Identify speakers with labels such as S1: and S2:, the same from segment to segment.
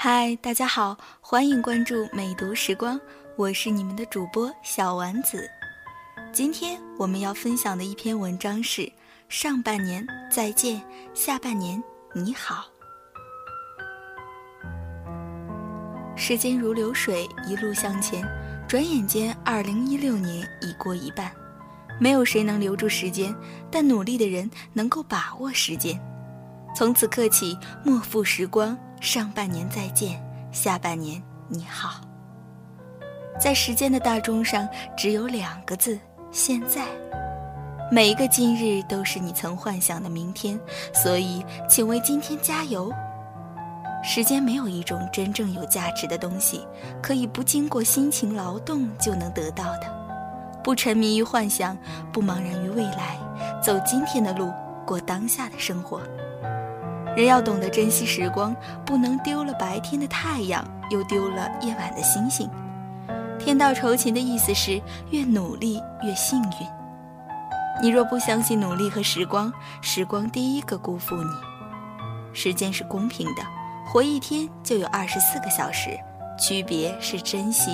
S1: 嗨，大家好，欢迎关注美读时光，我是你们的主播小丸子。今天我们要分享的一篇文章是：上半年再见，下半年你好。时间如流水，一路向前，转眼间，二零一六年已过一半。没有谁能留住时间，但努力的人能够把握时间。从此刻起，莫负时光。上半年再见，下半年你好。在时间的大钟上，只有两个字：现在。每一个今日都是你曾幻想的明天，所以，请为今天加油。时间没有一种真正有价值的东西，可以不经过辛勤劳动就能得到的。不沉迷于幻想，不茫然于未来，走今天的路，过当下的生活。人要懂得珍惜时光，不能丢了白天的太阳，又丢了夜晚的星星。天道酬勤的意思是，越努力越幸运。你若不相信努力和时光，时光第一个辜负你。时间是公平的，活一天就有二十四个小时，区别是珍惜。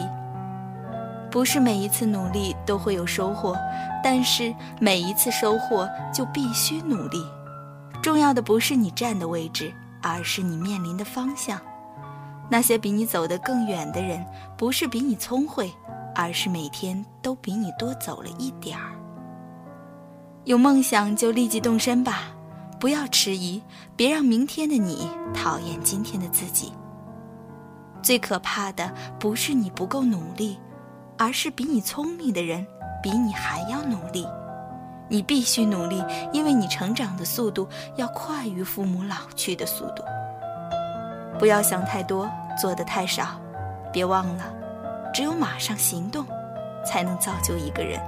S1: 不是每一次努力都会有收获，但是每一次收获就必须努力。重要的不是你站的位置，而是你面临的方向。那些比你走得更远的人，不是比你聪慧，而是每天都比你多走了一点儿。有梦想就立即动身吧，不要迟疑，别让明天的你讨厌今天的自己。最可怕的不是你不够努力。而是比你聪明的人，比你还要努力。你必须努力，因为你成长的速度要快于父母老去的速度。不要想太多，做的太少。别忘了，只有马上行动，才能造就一个人。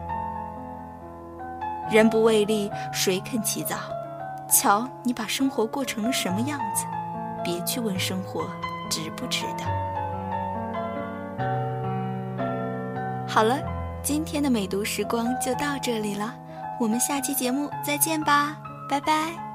S1: 人不为利，谁肯起早？瞧你把生活过成了什么样子？别去问生活值不值得。好了，今天的美读时光就到这里了，我们下期节目再见吧，拜拜。